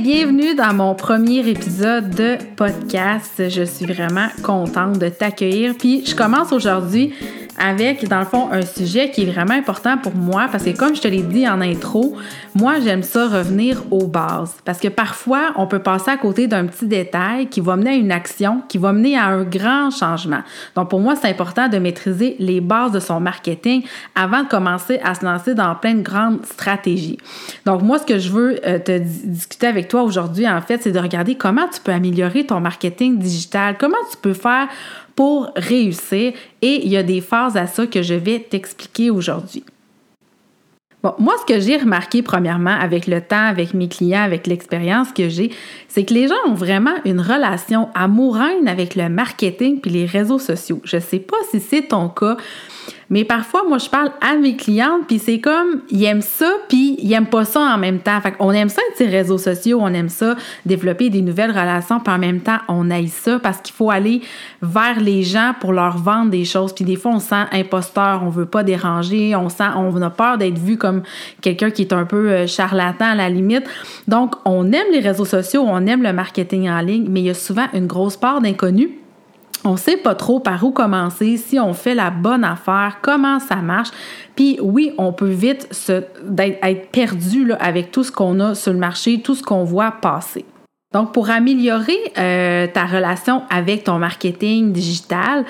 Bienvenue dans mon premier épisode de podcast. Je suis vraiment contente de t'accueillir. Puis je commence aujourd'hui avec, dans le fond, un sujet qui est vraiment important pour moi parce que, comme je te l'ai dit en intro, moi, j'aime ça revenir aux bases. Parce que parfois, on peut passer à côté d'un petit détail qui va mener à une action, qui va mener à un grand changement. Donc, pour moi, c'est important de maîtriser les bases de son marketing avant de commencer à se lancer dans plein de grandes stratégies. Donc, moi, ce que je veux euh, te discuter avec toi aujourd'hui, en fait, c'est de regarder comment tu peux améliorer ton marketing digital, comment tu peux faire pour réussir et il y a des phases à ça que je vais t'expliquer aujourd'hui. Bon, moi, ce que j'ai remarqué premièrement avec le temps, avec mes clients, avec l'expérience que j'ai, c'est que les gens ont vraiment une relation amoureuse avec le marketing puis les réseaux sociaux. Je ne sais pas si c'est ton cas, mais parfois, moi, je parle à mes clientes, puis c'est comme, ils aiment ça, puis ils aiment pas ça en même temps. Fait on aime ça être ces réseaux sociaux, on aime ça développer des nouvelles relations, puis en même temps, on aille ça parce qu'il faut aller vers les gens pour leur vendre des choses. Puis des fois, on sent imposteur, on veut pas déranger, on sent, on a peur d'être vu comme quelqu'un qui est un peu euh, charlatan à la limite. Donc, on aime les réseaux sociaux, on aime le marketing en ligne, mais il y a souvent une grosse part d'inconnus on sait pas trop par où commencer, si on fait la bonne affaire, comment ça marche. Puis oui, on peut vite être perdu avec tout ce qu'on a sur le marché, tout ce qu'on voit passer. Donc, pour améliorer euh, ta relation avec ton marketing digital,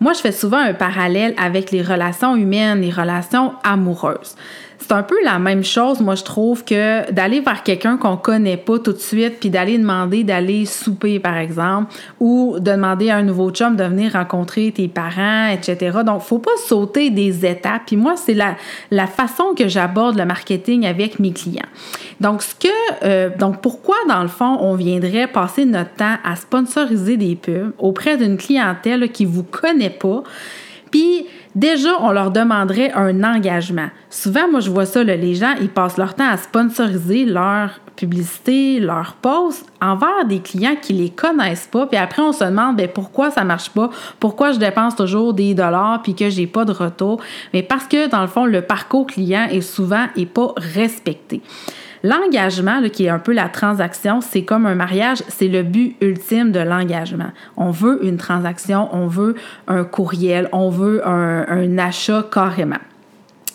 moi, je fais souvent un parallèle avec les relations humaines, les relations amoureuses c'est un peu la même chose, moi, je trouve, que d'aller vers quelqu'un qu'on connaît pas tout de suite, puis d'aller demander d'aller souper, par exemple, ou de demander à un nouveau chum de venir rencontrer tes parents, etc. Donc, faut pas sauter des étapes. Puis moi, c'est la, la façon que j'aborde le marketing avec mes clients. Donc, ce que, euh, donc, pourquoi, dans le fond, on viendrait passer notre temps à sponsoriser des pubs auprès d'une clientèle qui vous connaît pas, puis déjà, on leur demanderait un engagement. Souvent, moi, je vois ça, les gens, ils passent leur temps à sponsoriser leur publicité, leur posts envers des clients qui les connaissent pas. Puis après, on se demande bien, pourquoi ça marche pas, pourquoi je dépense toujours des dollars puis que j'ai pas de retour. Mais parce que, dans le fond, le parcours client est souvent est pas respecté. L'engagement, qui est un peu la transaction, c'est comme un mariage, c'est le but ultime de l'engagement. On veut une transaction, on veut un courriel, on veut un, achat carrément.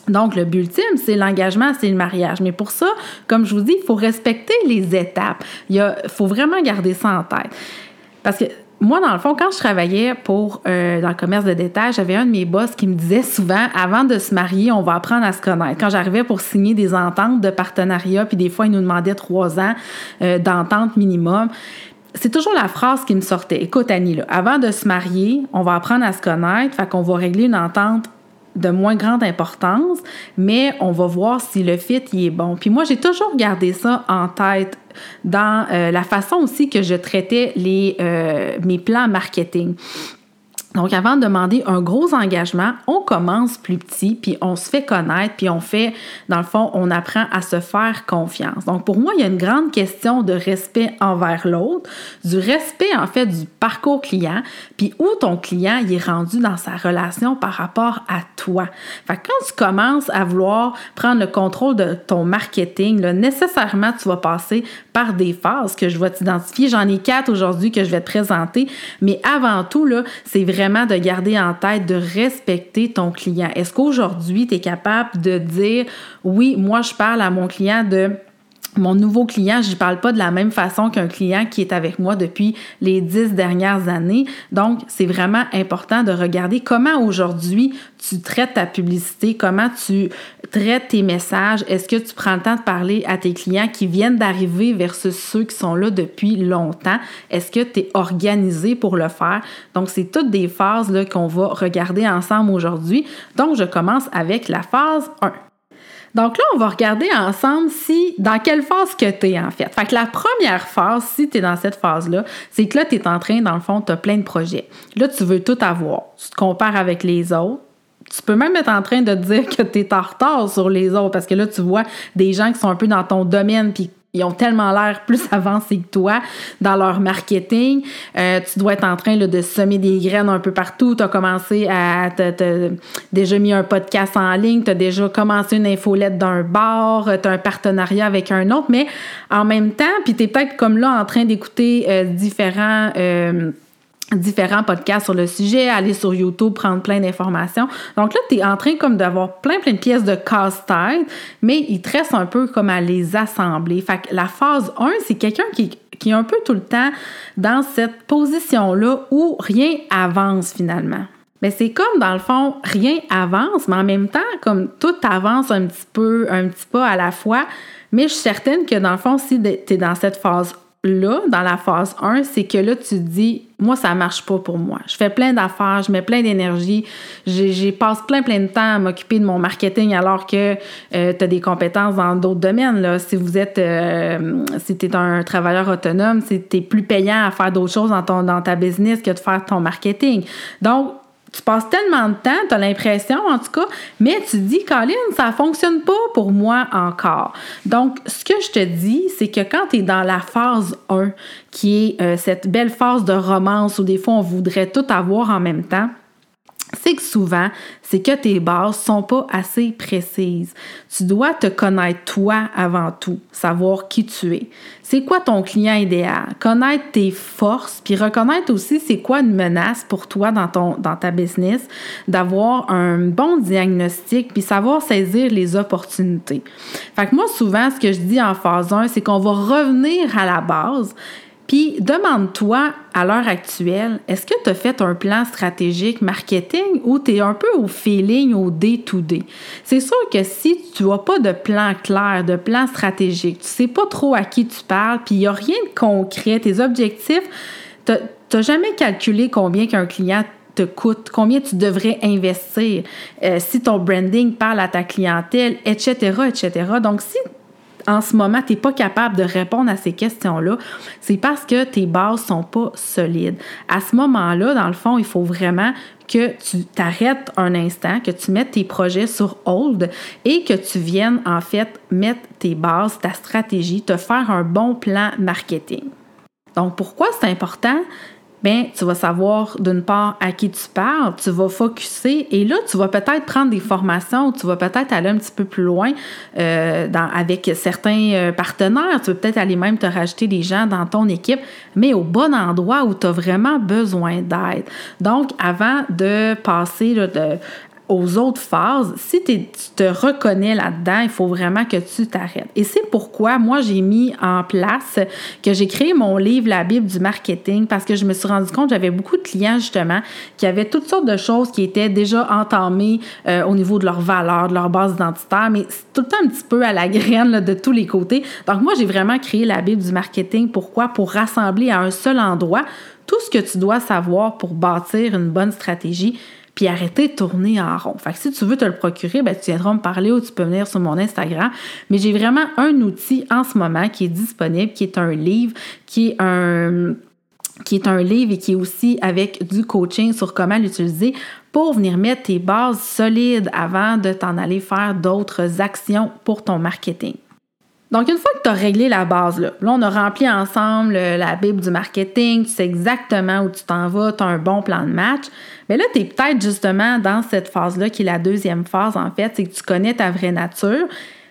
Donc, le but ultime, c'est l'engagement, c'est le mariage. Mais pour ça, comme je vous dis, il faut respecter les étapes. Il faut vraiment garder ça en tête. Parce que moi, dans le fond, quand je travaillais pour euh, dans le commerce de détail, j'avais un de mes boss qui me disait souvent, avant de se marier, on va apprendre à se connaître. Quand j'arrivais pour signer des ententes de partenariat, puis des fois, il nous demandait trois ans euh, d'entente minimum, c'est toujours la phrase qui me sortait. Écoute, Annie, là, avant de se marier, on va apprendre à se connaître, fait qu'on va régler une entente de moins grande importance, mais on va voir si le fit y est bon. Puis moi, j'ai toujours gardé ça en tête dans euh, la façon aussi que je traitais les, euh, mes plans marketing. Donc, avant de demander un gros engagement, on commence plus petit, puis on se fait connaître, puis on fait, dans le fond, on apprend à se faire confiance. Donc, pour moi, il y a une grande question de respect envers l'autre, du respect, en fait, du parcours client, puis où ton client est rendu dans sa relation par rapport à toi. Fait que quand tu commences à vouloir prendre le contrôle de ton marketing, là, nécessairement, tu vas passer par des phases que je vais t'identifier. J'en ai quatre aujourd'hui que je vais te présenter, mais avant tout, là, c'est vraiment de garder en tête, de respecter ton client. Est-ce qu'aujourd'hui, tu es capable de dire, oui, moi, je parle à mon client de mon nouveau client, je ne parle pas de la même façon qu'un client qui est avec moi depuis les dix dernières années. Donc, c'est vraiment important de regarder comment aujourd'hui tu traites ta publicité, comment tu traites tes messages. Est-ce que tu prends le temps de parler à tes clients qui viennent d'arriver versus ceux qui sont là depuis longtemps? Est-ce que tu es organisé pour le faire? Donc, c'est toutes des phases qu'on va regarder ensemble aujourd'hui. Donc, je commence avec la phase 1. Donc là, on va regarder ensemble si dans quelle phase que tu es en fait. Fait que la première phase, si tu es dans cette phase-là, c'est que là, tu es en train, dans le fond, tu as plein de projets. Là, tu veux tout avoir. Tu te compares avec les autres. Tu peux même être en train de dire que tu es en retard sur les autres parce que là, tu vois des gens qui sont un peu dans ton domaine puis ils ont tellement l'air plus avancés que toi dans leur marketing. Euh, tu dois être en train de semer des graines un peu partout. Tu as commencé à. Tu déjà mis un podcast en ligne, tu as déjà commencé une infolette d'un bar, tu as un partenariat avec un autre, mais en même temps, puis tu peut-être comme là en train d'écouter euh, différents. Euh, différents podcasts sur le sujet, aller sur YouTube, prendre plein d'informations. Donc là, tu es en train comme d'avoir plein, plein de pièces de casse-tête, mais il te reste un peu comme à les assembler. Fait que la phase 1, c'est quelqu'un qui, qui est un peu tout le temps dans cette position-là où rien avance finalement. Mais c'est comme dans le fond, rien avance, mais en même temps, comme tout avance un petit peu, un petit pas à la fois. Mais je suis certaine que dans le fond, si tu es dans cette phase là, dans la phase 1, c'est que là, tu te dis, moi, ça marche pas pour moi. Je fais plein d'affaires, je mets plein d'énergie, j'ai passe plein, plein de temps à m'occuper de mon marketing alors que euh, tu as des compétences dans d'autres domaines. Là. Si vous êtes, euh, si tu es un travailleur autonome, c'est plus payant à faire d'autres choses dans, ton, dans ta business que de faire ton marketing. Donc, tu passes tellement de temps, tu as l'impression en tout cas, mais tu dis, Colin, ça fonctionne pas pour moi encore. Donc, ce que je te dis, c'est que quand tu es dans la phase 1, qui est euh, cette belle phase de romance où des fois on voudrait tout avoir en même temps, c'est que souvent, c'est que tes bases sont pas assez précises. Tu dois te connaître toi avant tout, savoir qui tu es. C'est quoi ton client idéal? Connaître tes forces, puis reconnaître aussi c'est quoi une menace pour toi dans, dans ta business, d'avoir un bon diagnostic, puis savoir saisir les opportunités. Fait que moi, souvent, ce que je dis en phase 1, c'est qu'on va revenir à la base, puis demande-toi à l'heure actuelle, est-ce que tu as fait un plan stratégique marketing ou tu es un peu au feeling, au day-to-day? C'est sûr que si tu n'as pas de plan clair, de plan stratégique, tu sais pas trop à qui tu parles, puis il n'y a rien de concret, tes objectifs, tu n'as jamais calculé combien qu'un client te coûte, combien tu devrais investir, euh, si ton branding parle à ta clientèle, etc., etc. Donc, si en ce moment, tu n'es pas capable de répondre à ces questions-là, c'est parce que tes bases sont pas solides. À ce moment-là, dans le fond, il faut vraiment que tu t'arrêtes un instant, que tu mettes tes projets sur hold et que tu viennes en fait mettre tes bases, ta stratégie, te faire un bon plan marketing. Donc pourquoi c'est important? Bien, tu vas savoir d'une part à qui tu parles, tu vas focuser et là, tu vas peut-être prendre des formations, tu vas peut-être aller un petit peu plus loin euh, avec certains euh, partenaires, tu vas peut-être aller même te rajouter des gens dans ton équipe, mais au bon endroit où tu as vraiment besoin d'aide. Donc, avant de passer de, aux autres phases, si tu te reconnais là-dedans, il faut vraiment que tu t'arrêtes. Et c'est pourquoi moi, j'ai mis en place que j'ai créé mon livre La Bible du marketing parce que je me suis rendu compte j'avais beaucoup de clients justement qui avaient toutes sortes de choses qui étaient déjà entamées euh, au niveau de leur valeur, de leur base identitaire, mais c'est tout le temps un petit peu à la graine de tous les côtés. Donc moi, j'ai vraiment créé la Bible du marketing. Pourquoi? Pour rassembler à un seul endroit tout ce que tu dois savoir pour bâtir une bonne stratégie puis arrêter de tourner en rond. Fait que si tu veux te le procurer, ben, tu viendras me parler ou tu peux venir sur mon Instagram. Mais j'ai vraiment un outil en ce moment qui est disponible, qui est un livre, qui est un qui est un livre et qui est aussi avec du coaching sur comment l'utiliser pour venir mettre tes bases solides avant de t'en aller faire d'autres actions pour ton marketing. Donc, une fois que tu as réglé la base, là, là, on a rempli ensemble la Bible du marketing, tu sais exactement où tu t'en vas, tu as un bon plan de match, mais là, tu es peut-être justement dans cette phase-là qui est la deuxième phase, en fait, c'est que tu connais ta vraie nature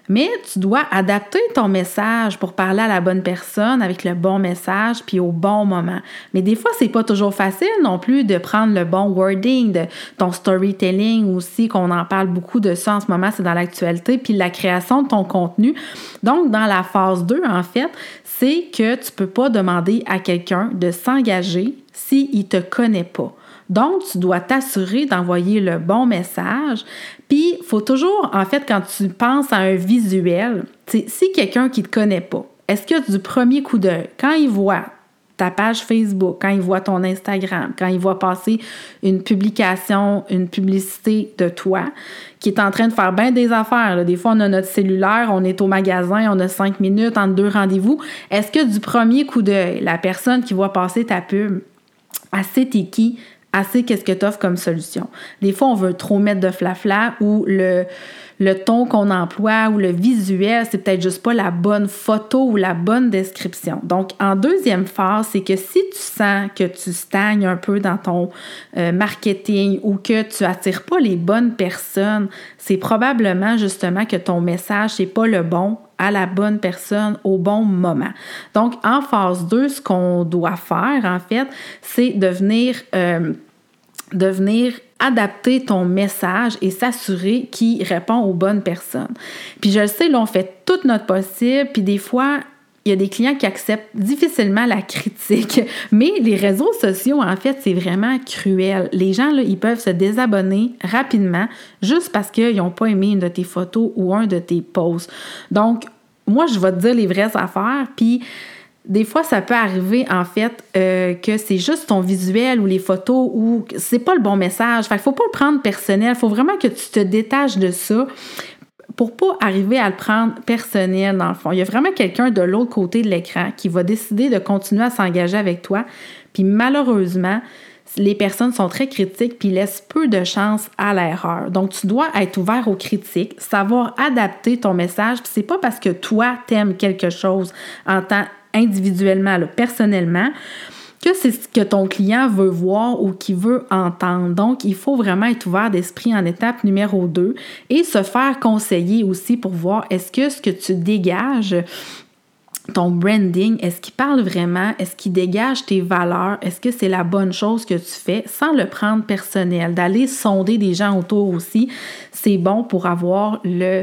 mais tu dois adapter ton message pour parler à la bonne personne avec le bon message puis au bon moment. Mais des fois, c'est pas toujours facile non plus de prendre le bon wording de ton storytelling aussi, qu'on en parle beaucoup de ça en ce moment, c'est dans l'actualité, puis la création de ton contenu. Donc, dans la phase 2, en fait, c'est que tu peux pas demander à quelqu'un de s'engager s'il te connaît pas. Donc, tu dois t'assurer d'envoyer le bon message. Puis, il faut toujours, en fait, quand tu penses à un visuel, si quelqu'un qui ne te connaît pas, est-ce que du premier coup d'œil, quand il voit ta page Facebook, quand il voit ton Instagram, quand il voit passer une publication, une publicité de toi qui est en train de faire bien des affaires. Des fois, on a notre cellulaire, on est au magasin, on a cinq minutes entre deux rendez-vous. Est-ce que du premier coup d'œil, la personne qui voit passer ta pub, elle sait t'es qui, assez qu'est-ce que tu offres comme solution. Des fois, on veut trop mettre de flafla ou le, ton qu'on emploie ou le visuel, c'est peut-être juste pas la bonne photo ou la bonne description. Donc, en deuxième phase, c'est que si tu sens que tu stagnes un peu dans ton euh, marketing ou que tu attires pas les bonnes personnes, c'est probablement justement que ton message n'est pas le bon à la bonne personne au bon moment. Donc, en phase 2, ce qu'on doit faire, en fait, c'est de venir, euh, de venir adapter ton message et s'assurer qu'il répond aux bonnes personnes. Puis je le sais, là, on fait tout notre possible, puis des fois, il y a des clients qui acceptent difficilement la critique, mais les réseaux sociaux, en fait, c'est vraiment cruel. Les gens, là, ils peuvent se désabonner rapidement juste parce qu'ils n'ont pas aimé une de tes photos ou un de tes posts. Donc, moi, je vais te dire les vraies affaires, puis des fois, ça peut arriver, en fait, euh, que c'est juste ton visuel ou les photos ou c'est pas le bon message. Fait qu'il faut pas le prendre personnel. Faut vraiment que tu te détaches de ça pour pas arriver à le prendre personnel, dans le fond. Il y a vraiment quelqu'un de l'autre côté de l'écran qui va décider de continuer à s'engager avec toi. Puis malheureusement, les personnes sont très critiques puis laissent peu de chance à l'erreur. Donc, tu dois être ouvert aux critiques, savoir adapter ton message. Puis c'est pas parce que toi, t'aimes quelque chose en tant individuellement, personnellement, que c'est ce que ton client veut voir ou qu'il veut entendre. Donc, il faut vraiment être ouvert d'esprit en étape numéro 2 et se faire conseiller aussi pour voir est-ce que ce que tu dégages ton branding, est-ce qu'il parle vraiment? Est-ce qu'il dégage tes valeurs? Est-ce que c'est la bonne chose que tu fais? Sans le prendre personnel? D'aller sonder des gens autour aussi, c'est bon pour avoir le,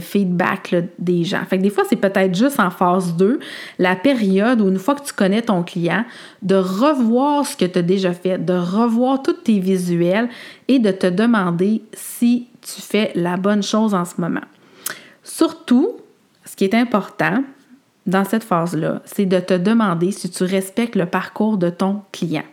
feedback des gens. Fait que des fois, c'est peut-être juste en phase 2, la période où une fois que tu connais ton client, de revoir ce que tu as déjà fait, de revoir tous tes visuels et de te demander si tu fais la bonne chose en ce moment. Surtout, ce qui est important, dans cette phase-là, c'est de te demander si tu respectes le parcours de ton client.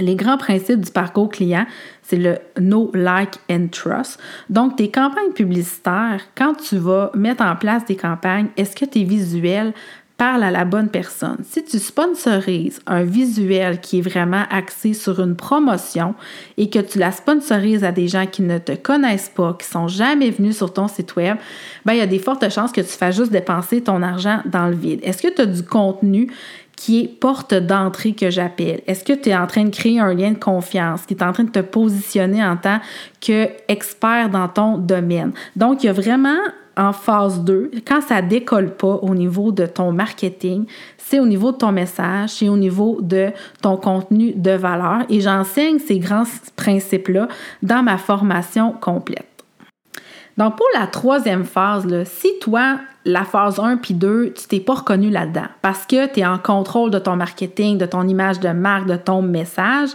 Les grands principes du parcours client, c'est le no, like and trust. Donc, tes campagnes publicitaires, quand tu vas mettre en place des campagnes, est-ce que tes visuels parle à la bonne personne. Si tu sponsorises un visuel qui est vraiment axé sur une promotion et que tu la sponsorises à des gens qui ne te connaissent pas, qui sont jamais venus sur ton site web, ben il y a des fortes chances que tu fasses juste dépenser ton argent dans le vide. Est-ce que tu as du contenu qui est porte d'entrée que j'appelle? Est-ce que tu es en train de créer un lien de confiance, qui est en train de te positionner en tant qu'expert dans ton domaine? Donc, il y a vraiment en phase 2, quand ça décolle pas au niveau de ton marketing, c'est au niveau de ton message, c'est au niveau de ton contenu de valeur. Et j'enseigne ces grands principes-là dans ma formation complète. Donc, pour la troisième phase, si toi, la phase 1 puis 2, tu t'es pas reconnu là-dedans parce que tu es en contrôle de ton marketing, de ton image de marque, de ton message,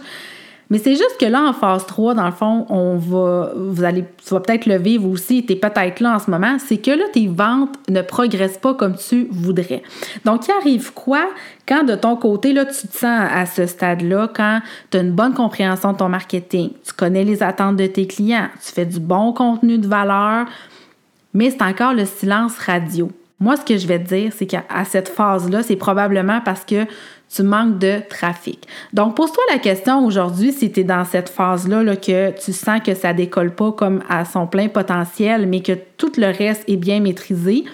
mais c'est juste que là, en phase 3, dans le fond, on va, vous allez, tu vas peut-être le vivre aussi, tu es peut-être là en ce moment, c'est que là, tes ventes ne progressent pas comme tu voudrais. Donc, il arrive quoi quand de ton côté, là, tu te sens à ce stade-là, quand tu as une bonne compréhension de ton marketing, tu connais les attentes de tes clients, tu fais du bon contenu de valeur, mais c'est encore le silence radio. Moi, ce que je vais te dire, c'est qu'à cette phase-là, c'est probablement parce que tu manques de trafic. Donc, pose-toi la question aujourd'hui si tu es dans cette phase-là, là, que tu sens que ça décolle pas comme à son plein potentiel, mais que tout le reste est bien maîtrisé.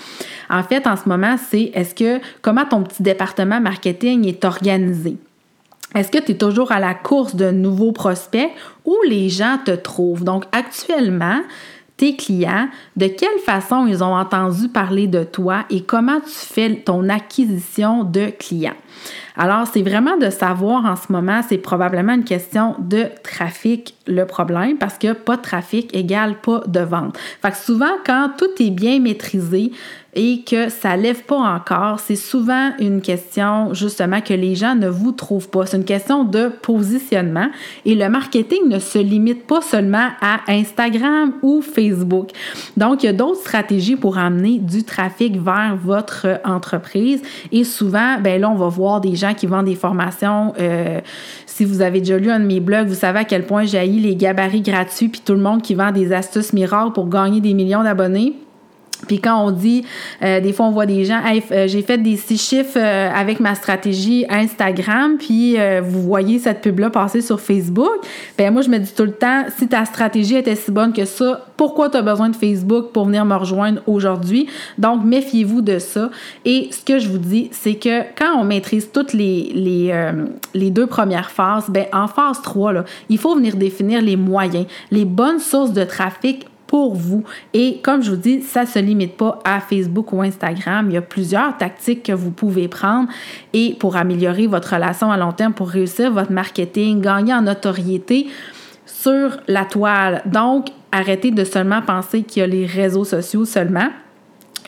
En fait, en ce moment, c'est est-ce que comment ton petit département marketing est organisé? Est-ce que tu es toujours à la course de nouveaux prospects ou les gens te trouvent? Donc, actuellement, tes clients, de quelle façon ils ont entendu parler de toi et comment tu fais ton acquisition de clients. Alors, c'est vraiment de savoir en ce moment, c'est probablement une question de trafic le problème parce que pas de trafic égale pas de vente. Fait que souvent, quand tout est bien maîtrisé, et que ça lève pas encore, c'est souvent une question justement que les gens ne vous trouvent pas. C'est une question de positionnement et le marketing ne se limite pas seulement à Instagram ou Facebook. Donc, il y a d'autres stratégies pour amener du trafic vers votre entreprise et souvent, ben là, on va voir des gens qui vendent des formations. Euh, si vous avez déjà lu un de mes blogs, vous savez à quel point j'ai les gabarits gratuits puis tout le monde qui vend des astuces miracles pour gagner des millions d'abonnés. Puis quand on dit, euh, des fois on voit des gens, euh, j'ai fait des six chiffres euh, avec ma stratégie Instagram, puis vous voyez cette pub-là passer sur Facebook. Ben moi je me dis tout le temps, si ta stratégie était si bonne que ça, pourquoi tu as besoin de Facebook pour venir me rejoindre aujourd'hui? Donc méfiez-vous de ça. Et ce que je vous dis, c'est que quand on maîtrise toutes les, les, les deux premières phases, ben en phase 3, là, il faut venir définir les moyens, les bonnes sources de trafic pour vous. Et comme je vous dis, ça ne se limite pas à Facebook ou Instagram. Il y a plusieurs tactiques que vous pouvez prendre et pour améliorer votre relation à long terme, pour réussir votre marketing, gagner en notoriété sur la toile. Donc, arrêtez de seulement penser qu'il y a les réseaux sociaux seulement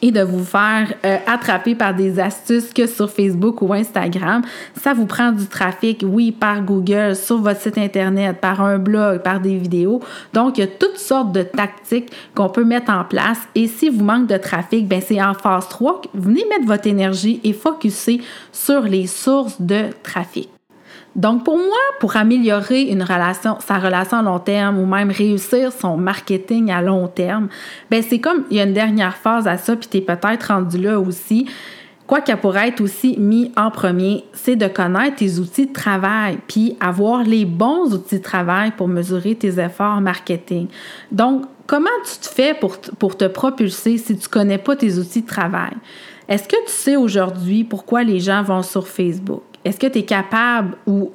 et de vous faire euh, attraper par des astuces que sur Facebook ou Instagram. Ça vous prend du trafic, oui, par Google, sur votre site Internet, par un blog, par des vidéos. Donc, il y a toutes sortes de tactiques qu'on peut mettre en place. Et si vous manque de trafic, ben c'est en phase 3 que vous venez mettre votre énergie et focuser sur les sources de trafic. Donc, pour moi, pour améliorer sa relation à long terme ou même réussir son marketing à long terme, ben c'est comme il y a une dernière phase à ça, puis tu es peut-être rendu là aussi. Quoi qu'elle pourrait être aussi mis en premier, c'est de connaître tes outils de travail, puis avoir les bons outils de travail pour mesurer tes efforts marketing. Donc, comment tu te fais pour, pour te propulser si tu connais pas tes outils de travail? Est-ce que tu sais aujourd'hui pourquoi les gens vont sur Facebook? Est-ce que tu es capable ou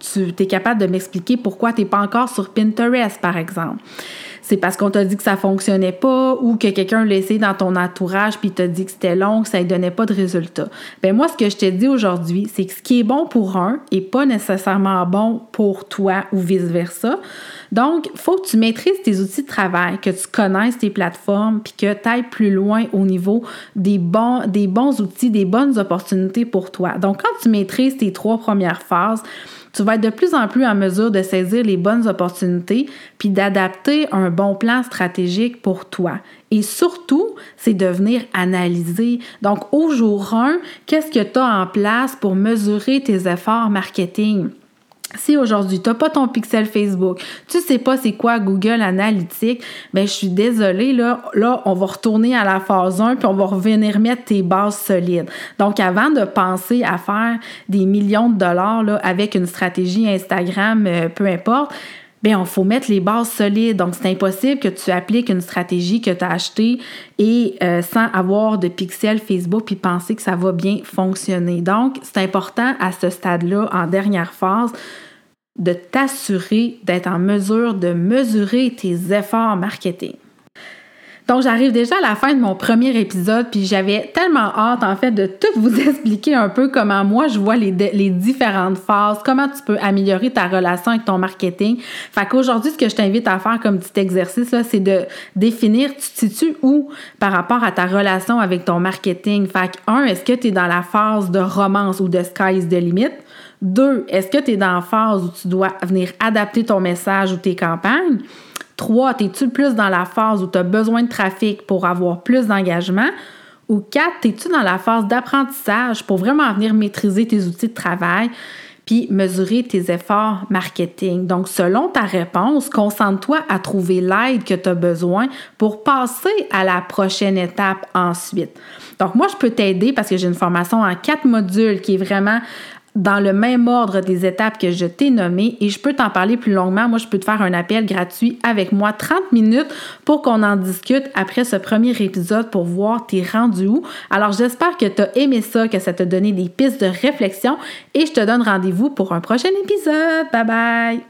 tu es capable de m'expliquer pourquoi tu n'es pas encore sur Pinterest, par exemple? C'est parce qu'on t'a dit que ça fonctionnait pas ou que quelqu'un l'a essayé dans ton entourage puis t'a dit que c'était long, que ça ne donnait pas de résultat. Ben moi, ce que je t'ai dit aujourd'hui, c'est que ce qui est bon pour un n'est pas nécessairement bon pour toi ou vice-versa. Donc, faut que tu maîtrises tes outils de travail, que tu connaisses tes plateformes, puis que tu ailles plus loin au niveau des bons, des bons outils, des bonnes opportunités pour toi. Donc, quand tu maîtrises tes trois premières phases, tu vas être de plus en plus en mesure de saisir les bonnes opportunités puis d'adapter un bon plan stratégique pour toi. Et surtout, c'est de venir analyser. Donc, au jour 1, qu'est-ce que tu as en place pour mesurer tes efforts marketing? Si aujourd'hui, tu n'as pas ton pixel Facebook, tu sais pas c'est quoi Google Analytics, ben je suis désolée, là, là, on va retourner à la phase 1 puis on va revenir mettre tes bases solides. Donc, avant de penser à faire des millions de dollars là, avec une stratégie Instagram, euh, peu importe, bien, il faut mettre les bases solides. Donc, c'est impossible que tu appliques une stratégie que tu as achetée et euh, sans avoir de pixels Facebook puis penser que ça va bien fonctionner. Donc, c'est important à ce stade-là, en dernière phase, de t'assurer d'être en mesure de mesurer tes efforts marketing. Donc, j'arrive déjà à la fin de mon premier épisode, puis j'avais tellement hâte, en fait, de tout vous expliquer un peu comment moi je vois les, différentes phases, comment tu peux améliorer ta relation avec ton marketing. Fait qu'aujourd'hui, ce que je t'invite à faire comme petit exercice, c'est de définir, tu te situes où par rapport à ta relation avec ton marketing? Fait que, un, est-ce que tu es dans la phase de romance ou de sky is the limit? Deux, est-ce que tu es dans la phase où tu dois venir adapter ton message ou tes campagnes? Trois, es-tu plus dans la phase où tu as besoin de trafic pour avoir plus d'engagement? Ou quatre, es-tu dans la phase d'apprentissage pour vraiment venir maîtriser tes outils de travail puis mesurer tes efforts marketing? Donc, selon ta réponse, concentre-toi à trouver l'aide que tu as besoin pour passer à la prochaine étape ensuite. Donc, moi, je peux t'aider parce que j'ai une formation en quatre modules qui est vraiment dans le même ordre des étapes que je t'ai nommées et je peux t'en parler plus longuement. Moi, je peux te faire un appel gratuit avec moi 30 minutes pour qu'on en discute après ce premier épisode pour voir tes rendus où. Alors, j'espère que tu as aimé ça, que ça t'a donné des pistes de réflexion et je te donne rendez-vous pour un prochain épisode. Bye bye!